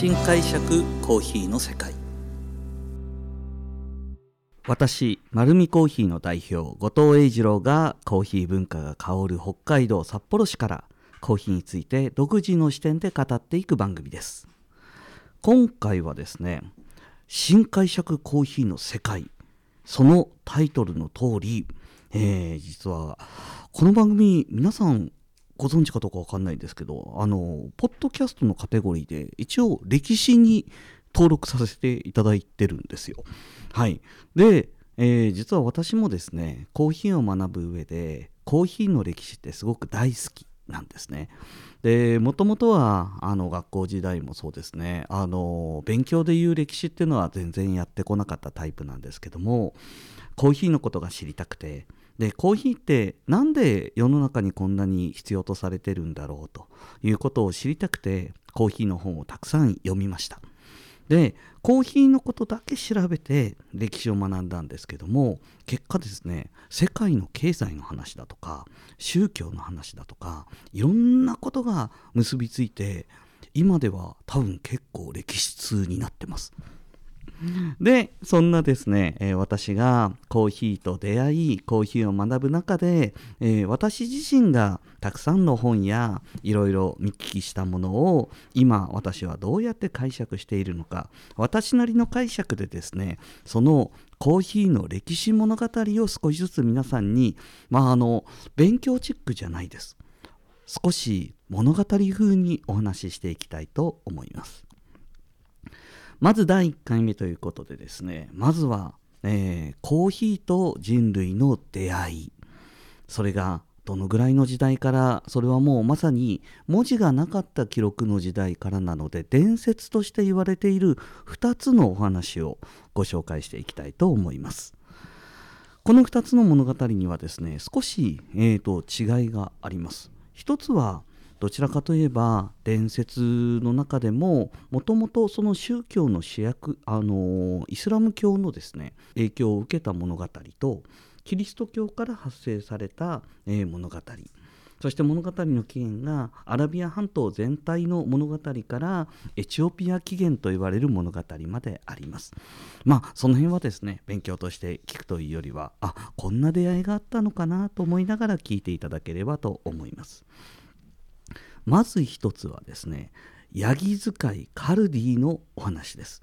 新解釈コーヒーの世界。私丸見コーヒーの代表後藤英二郎がコーヒー文化が香る北海道札幌市からコーヒーについて独自の視点で語っていく番組です。今回はですね新解釈コーヒーの世界。そのタイトルの通り、えー、実はこの番組皆さんご存知かどうかわかんないんですけどあのポッドキャストのカテゴリーで一応歴史に登録させていただいてるんですよはいで、えー、実は私もですねコーヒーを学ぶ上でコーヒーの歴史ってすごく大好きなんですね。でもともとはあの学校時代もそうですねあの勉強でいう歴史っていうのは全然やってこなかったタイプなんですけどもコーヒーのことが知りたくてでコーヒーって何で世の中にこんなに必要とされてるんだろうということを知りたくてコーヒーの本をたくさん読みました。でコーヒーのことだけ調べて歴史を学んだんですけども結果ですね世界の経済の話だとか宗教の話だとかいろんなことが結びついて今では多分結構歴史通になってます。でそんなですね、えー、私がコーヒーと出会いコーヒーを学ぶ中で、えー、私自身がたくさんの本やいろいろ見聞きしたものを今私はどうやって解釈しているのか私なりの解釈でですねそのコーヒーの歴史物語を少しずつ皆さんにまああの勉強チックじゃないです。少し物語風にお話ししていきたいと思います。まず第1回目ということでですねまずは、えー、コーヒーと人類の出会い。それがどのぐらいの時代からそれはもうまさに文字がなかった記録の時代からなので伝説として言われている2つのお話をご紹介していきたいと思います。この2つの物語にはですね少し、えーと、違いがあります。一つはどちらかといえば伝説の中でももともとその宗教の主役あのイスラム教のですね影響を受けた物語とキリスト教から発生された、え、物語そして物語の起源がアラビア半島全体の物語からエチオピア起源と言われる物語まであります。まあその辺はですね勉強として聞くというよりはあこんな出会いがあったのかなと思いながら聞いていただければと思います。まず一つはですねヤギ使いカルディのお話です。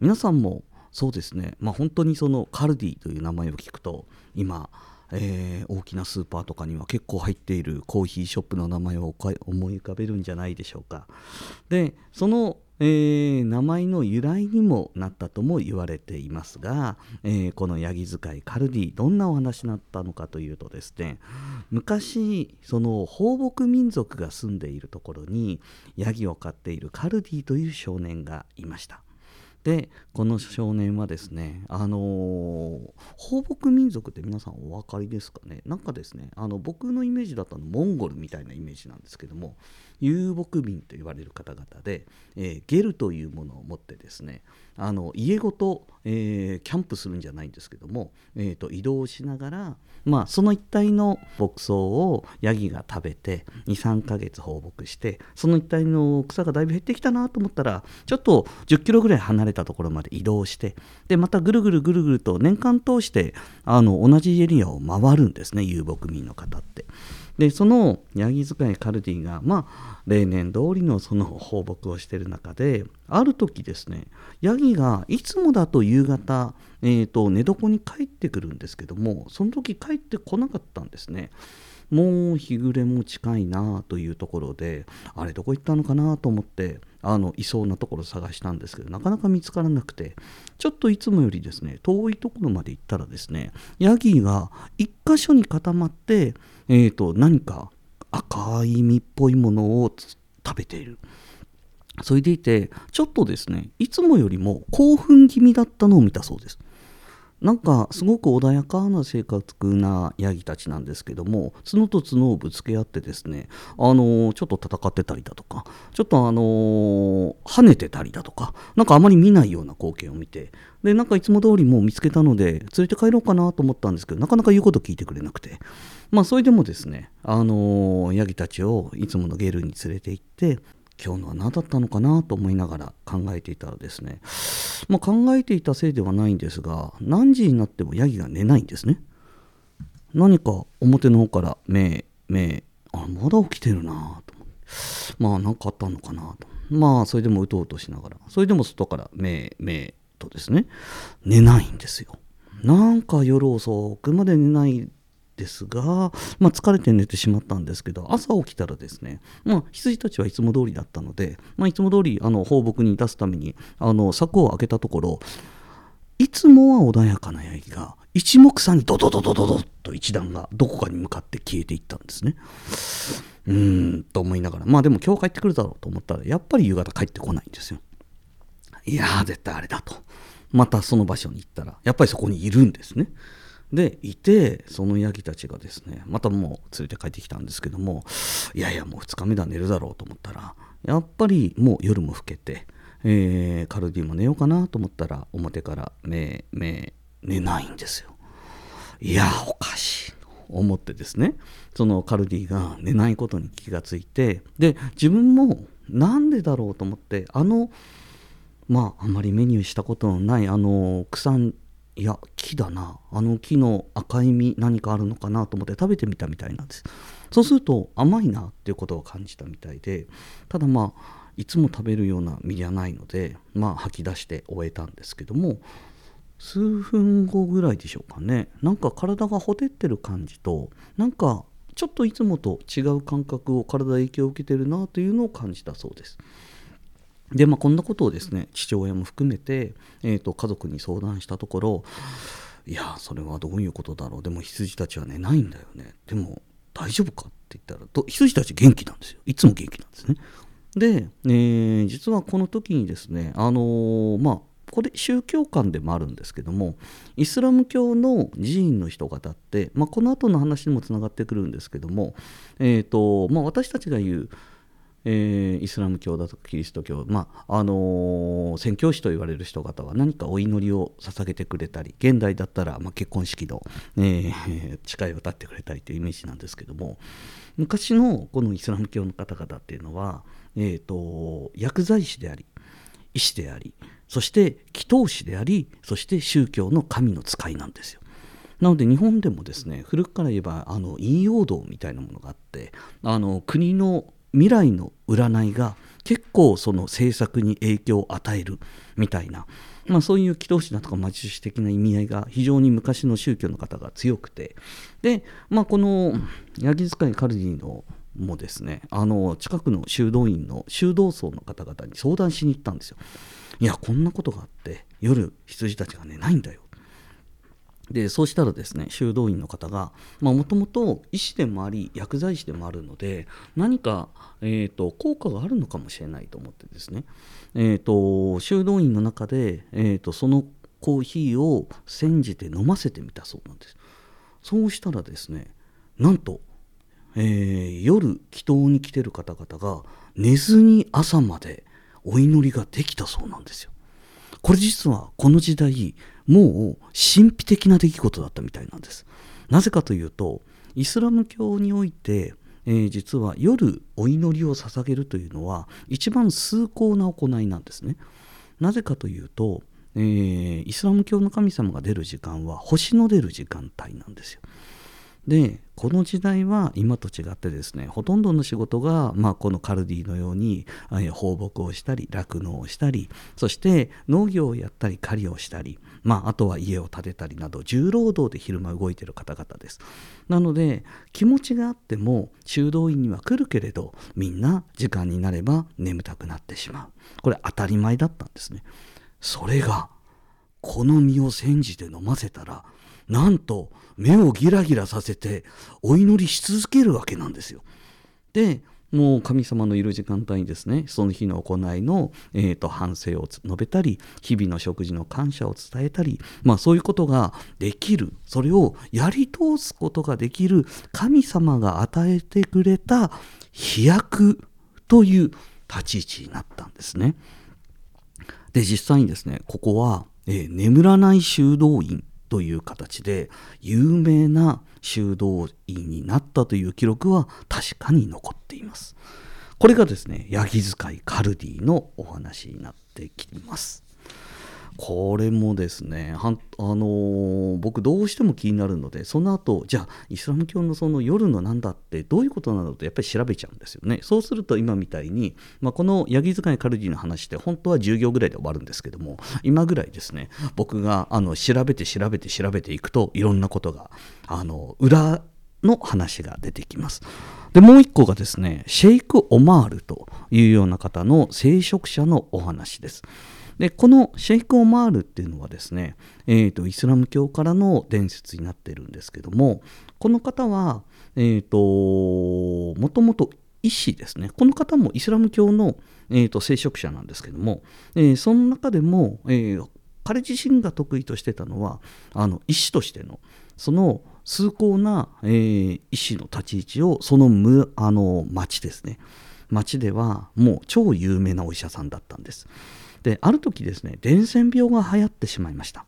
皆さんもそうですね、まあ、本当にそのカルディという名前を聞くと今、えー、大きなスーパーとかには結構入っているコーヒーショップの名前を思い浮かべるんじゃないでしょうか。でそのえー、名前の由来にもなったとも言われていますが、えー、このヤギ使いカルディどんなお話になったのかというとですね昔その放牧民族が住んでいるところにヤギを飼っているカルディという少年がいました。でこの少年はですねあのー、放牧民族って皆さんお分かりですかね？なんかですねあの僕のイメージだったのモンゴルみたいなイメージなんですけども遊牧民と言われる方々で、えー、ゲルというものを持ってですねあの家ごと、えー、キャンプするんじゃないんですけども、えーと、移動しながら、まあ、その一帯の牧草をヤギが食べて23ヶ月放牧してその一帯の草がだいぶ減ってきたなと思ったらちょっと10キロぐらい離れたところまで移動してでまたぐるぐるぐるぐると年間通してあの同じエリアを回るんですね遊牧民の方って。でそのヤギ使いカルディがまあ例年通りのその放牧をしている中である時ですねヤギがいつもだと夕方、えーと、寝床に帰ってくるんですけどもその時帰ってこなかったんですね。もう日暮れも近いなというところであれどこ行ったのかなと思ってあのいそうなところ探したんですけどなかなか見つからなくてちょっといつもよりですね遠いところまで行ったらですねヤギが1箇所に固まってえーと、何か赤い実っぽいものを食べている。それでいてちょっとですねいつもよりも興奮気味だったのを見たそうです。なんかすごく穏やかな性格なヤギたちなんですけども角と角をぶつけ合ってですねあの、ちょっと戦ってたりだとかちょっとあの、跳ねてたりだとかなんかあまり見ないような光景を見てでなんかいつも通りもう見つけたので連れて帰ろうかなと思ったんですけどなかなか言うこと聞いてくれなくてまあそれでもですねあの、ヤギたちをいつものゲルに連れて行って今日のは何だったのかなと思いながら考えていたらですね、まあ、考えていたせいではないんですが何時になってもヤギが寝ないんですね。何か表の方から目目あまだ起きてるなと思って。まあ何かあったのかなと。まあそれでもうとうとしながら。それでも外から目目とですね。寝ないんですよ。なんか夜遅くまで寝ないですが、まあ、疲れて寝てしまったんですけど朝起きたらですね、まあ、羊たちはいつも通りだったので、まあ、いつも通りあり放牧に出すためにあの柵を開けたところいつもは穏やかなヤギが一目散にドドドドドドッと一段がどこかに向かって消えていったんですね。うーんと思いながらまあでも今日帰ってくるだろうと思ったらやっぱり夕方帰ってこないんですよ。いやー絶対あれだと。またその場所に行ったらやっぱりそこにいるんですね。でいてそのヤギたちがですねまたもう連れて帰ってきたんですけどもいやいやもう2日目だ寝るだろうと思ったらやっぱりもう夜も更けて、えー、カルディも寝ようかなと思ったら表から目目寝ないんですよ。いやおかしいと思ってですねそのカルディが寝ないことに気がついてで自分もなんでだろうと思ってあのまああまりメニューしたことのないあの草いや木だな。あの木の赤い実何かあるのかなと思って食べてみたみたいなんです。そうすると甘いなっていうことを感じたみたいでただまあいつも食べるような実じゃないのでまあ吐き出して終えたんですけども数分後ぐらいでしょうかね。なんか体がほてってる感じとなんかちょっといつもと違う感覚を体影響を受けてるなというのを感じたそうです。でまあこんなことをですね父親も含めて、えーと、家族に相談したところいやそれはどういうことだろう。でも羊たちは寝ないんだよね。でも大丈夫かって言ったら羊たち元気なんですよ。いつも元気なんですね。で、えー、実はこの時にですねあのー、まあこれ宗教観でもあるんですけどもイスラム教の寺院の人方って、まあ、この後の話にもつながってくるんですけども、えーとまあ、私たちが言うえー、イスラム教だとかキリスト教、まああのー、宣教師と言われる人方は何かお祈りを捧げてくれたり現代だったら、まあ、結婚式の、えー、誓いを立ってくれたりというイメージなんですけども昔のこのイスラム教の方々っていうのは、えーと、薬剤師であり医師でありそして祈祷師でありそして宗教の神の使いなんですよ。なので日本でもですね古くから言えばあの陰陽道みたいなものがあってあの国の未来の占いが結構その政策に影響を与えるみたいな、まあ、そういう祈祷師だとか魔術師的な意味合いが非常に昔の宗教の方が強くて。で、まあ、このヤギ使いカルディのもですねあの近くの修道院の修道層の方々に相談しに行ったんですよ。いやこんなことがあって夜羊たちが寝ないんだよ。でそうしたらですね修道院の方がもともと医師でもあり薬剤師でもあるので何か、えーと、効果があるのかもしれないと思ってですね、えーと、修道院の中で、えーと、そのコーヒーを煎じて飲ませてみたそうなんです。そうしたらですねなんと、えー、夜祈祷に来てる方々が寝ずに朝までお祈りができたそうなんですよ。これ実はこの時代もう神秘的な出来事だったみたいなんです。なぜかというとイスラム教において、えー、実は夜お祈りを捧げるというのは一番崇高な行いなんですね。なぜかというと、えー、イスラム教の神様が出る時間は星の出る時間帯なんですよ。でこの時代は今と違ってですねほとんどの仕事が、まあ、このカルディのように放牧をしたり酪農をしたりそして農業をやったり狩りをしたり、まあ、あとは家を建てたりなど重労働で昼間動いている方々です。なので気持ちがあっても修道院には来るけれどみんな時間になれば眠たくなってしまう。これ当たり前だったんですね。それがこの実を煎じて飲ませたらなんと目をギラギラさせてお祈りし続けるわけなんですよ。でもう神様のいる時間帯にですねその日の行いの、えーと、反省を述べたり日々の食事の感謝を伝えたり、まあ、そういうことができるそれをやり通すことができる神様が与えてくれた飛躍という立ち位置になったんですね。で実際にですねここは、えー、眠らない修道院という形で有名な修道院になったという記録は確かに残っています。これがですねヤギ使いカルディのお話になってきますこれもですねはあのー、僕どうしても気になるのでその後じゃあイスラム教のその夜のなんだってどういうことなのとやっぱり調べちゃうんですよねそうすると今みたいに、まあ、このヤギ使いカルディの話って本当は10行ぐらいで終わるんですけども今ぐらいですね僕があの調べて調べて調べていくといろんなことがあの裏の話が出てきます。でもう一個がですねシェイク・オマールというような方の聖職者のお話です。でこのシェイク・オマールっていうのはですね、えーと、イスラム教からの伝説になってるんですけどもこの方は、えーと、もともと医師ですねこの方もイスラム教の、えーと、聖職者なんですけども、えー、その中でも、えー、彼自身が得意としてたのはあの医師としてのその崇高な、えー、医師の立ち位置をそのむあの町ですね町ではもう超有名なお医者さんだったんです。である時ですね伝染病が流行ってしまいました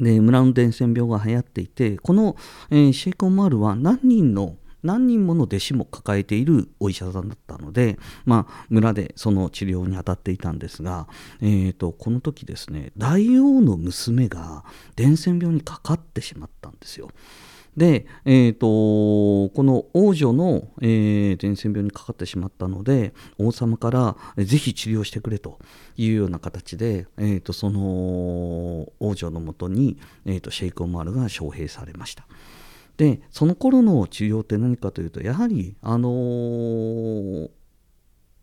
で村の伝染病が流行っていてこの、えー、シェイコンマールは何人の何人もの弟子も抱えているお医者さんだったので、まあ、村でその治療に当たっていたんですが、えーと、この時ですね大王の娘が伝染病にかかってしまったんですよ。で、えーと、この王女の、えー、伝染病にかかってしまったので王様からぜひ治療してくれというような形で、えーと、その王女のもとに、えーと、シェイク・オマールが招聘されました。でその頃の治療って何かというとやはりあのー、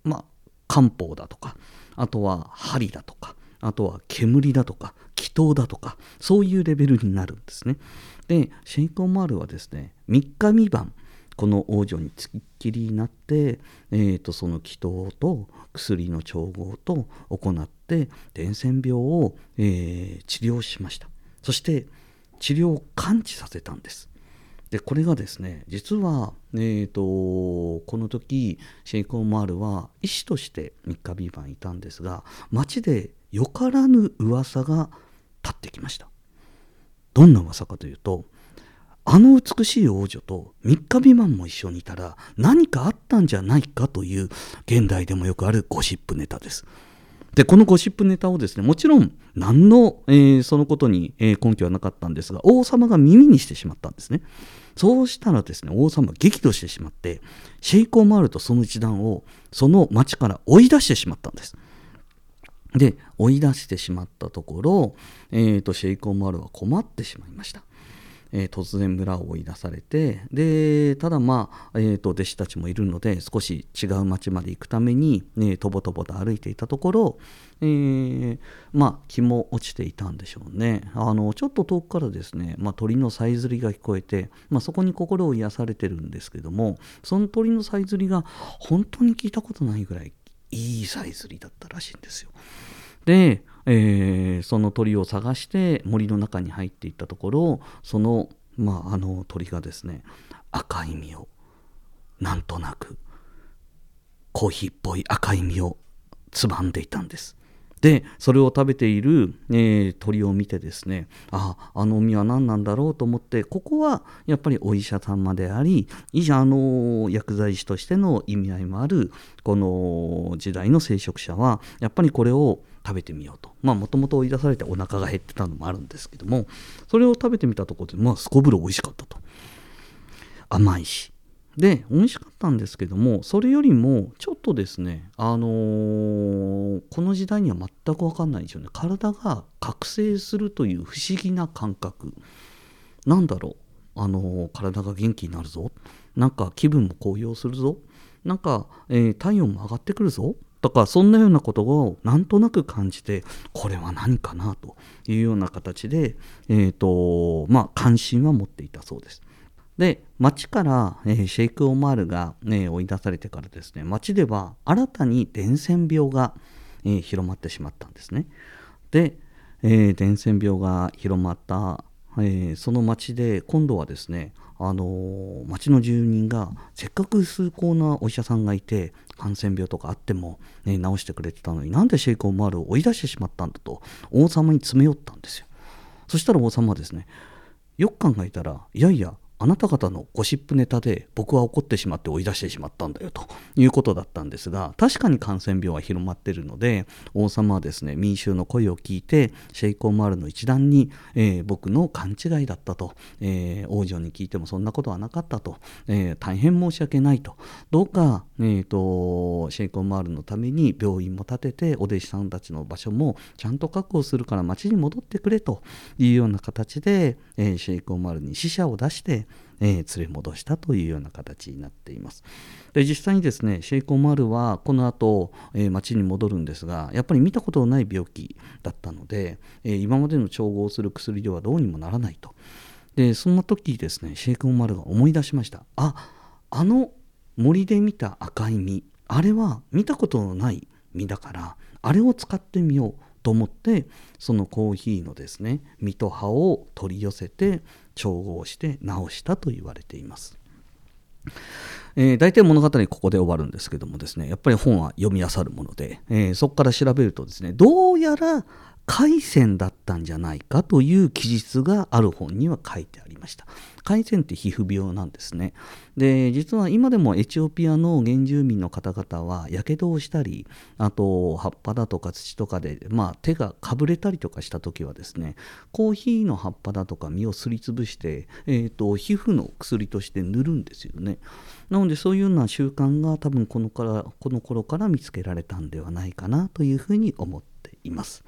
まあ漢方だとかあとは針だとかあとは煙だとか気筒だとかそういうレベルになるんですね。でシェイク・オマールはですね3日未満この王女につきっきりになって、えーと、その祈祷と薬の調合と行って伝染病を、えー、治療しました。そして治療を完治させたんです。でこれがですね実は、えーと、この時シェイク・オマールは医師として3日未満いたんですが町でよからぬ噂が立ってきました。どんな噂かというとあの美しい王女と3日未満も一緒にいたら何かあったんじゃないかという現代でもよくあるゴシップネタです。でこのゴシップネタをですねもちろん何の、えー、そのことに、え、根拠はなかったんですが王様が耳にしてしまったんですねそうしたらですね王様激怒してしまってシェイク・オマールとその一団をその町から追い出してしまったんですで追い出してしまったところ、えーと、シェイク・オマールは困ってしまいました。えー、突然村を追い出されてでただまあ、えーと、弟子たちもいるので少し違う町まで行くために、ね、とぼとぼと歩いていたところ、えー、まあ気も落ちていたんでしょうねあのちょっと遠くからですね、まあ、鳥のさえずりが聞こえて、まあ、そこに心を癒されてるんですけどもその鳥のさえずりが本当に聞いたことないぐらいいいさえずりだったらしいんですよ。で、えー、その鳥を探して森の中に入っていったところその,、まあ、あの鳥がですね赤い実をなんとなくコーヒーっぽい赤い実をつまんでいたんです。でそれを食べている、えー、鳥を見てですねああの実は何なんだろうと思ってここはやっぱりお医者様でありいあの薬剤師としての意味合いもあるこの時代の聖職者はやっぱりこれを食べてみようと。まあもともと追い出されてお腹が減ってたのもあるんですけどもそれを食べてみたところでまあすこぶる美味しかったと。甘いし。で美味しかったんですけどもそれよりもちょっとですねあのー、この時代には全く分かんないんですよね。体が覚醒するという不思議な感覚。なんだろう？あのー、体が元気になるぞ。なんか気分も高揚するぞ。なんか、えー、体温も上がってくるぞ。とかそんなようなことをなんとなく感じてこれは何かなというような形で、えーとまあ、関心は持っていたそうです。で町から、えー、シェイク・オマールが、ね、追い出されてからですね町では新たに伝染病が、えー、広まってしまったんですね。で、えー、伝染病が広まった、えその町で今度はですねあの町の住人がせっかく崇高なお医者さんがいて感染病とかあっても、ね、治してくれてたのになんでシェイク・オマールを追い出してしまったんだと王様に詰め寄ったんですよ。そしたら王様はですねよく考えたらいやいやあなた方のゴシップネタで僕は怒ってしまって追い出してしまったんだよということだったんですが確かに感染病は広まっているので王様はですね民衆の声を聞いてシェイコーマールの一団に、えー、僕の勘違いだったと、えー、王女に聞いてもそんなことはなかったと、えー、大変申し訳ないと。どうか、えーと、シェイコーマールのために病院も建ててお弟子さんたちの場所もちゃんと確保するから町に戻ってくれというような形で、え、シェイコーマールに死者を出してえー、連れ戻したというような形になっています。で実際にですねシェイコマルはこの後、えー、町に戻るんですがやっぱり見たことのない病気だったので、えー、今までの調合する薬ではどうにもならないと。でそんな時ですねシェイコマルが思い出しましたああの森で見た赤い実あれは見たことのない実だからあれを使ってみようと思ってそのコーヒーのですね実と葉を取り寄せて調合して直したと言われています。えー、大体物語ここで終わるんですけどもですねやっぱり本は読み漁るもので、えー、そこから調べるとですねどうやら海鮮だったんじゃないかという記述がある本には書いてありました。海鮮って皮膚病なんですね。で、実は今でもエチオピアの原住民の方々はやけどをしたり、あと葉っぱだとか土とかで、まあ、手がかぶれたりとかした時はですね、コーヒーの葉っぱだとか実をすりつぶして、えーと、皮膚の薬として塗るんですよね。なのでそういうような習慣が多分このからこの頃から見つけられたんではないかなというふうに思っています。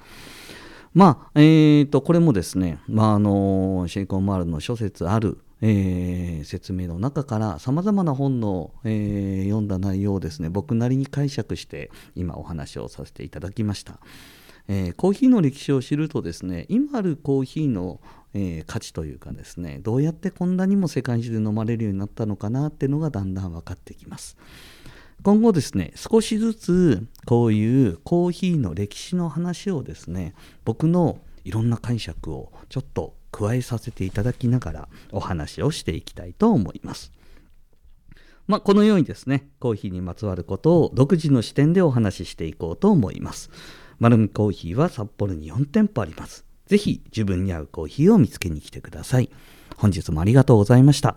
まあ、えーと、これもですね、まあ、あのシェイコンマールの諸説ある、えー、説明の中からさまざまな本の、えー、読んだ内容をですね僕なりに解釈して今お話をさせていただきました、えー、コーヒーの歴史を知るとですね今あるコーヒーの、え価値というかですねどうやってこんなにも世界中で飲まれるようになったのかなっていうのがだんだん分かってきます。今後ですね少しずつこういうコーヒーの歴史の話をですね僕のいろんな解釈をちょっと加えさせていただきながらお話をしていきたいと思います。まあ、このようにですねコーヒーにまつわることを独自の視点でお話ししていこうと思います。丸るコーヒーは札幌に4店舗あります。ぜひ自分に合うコーヒーを見つけに来てください。本日もありがとうございました。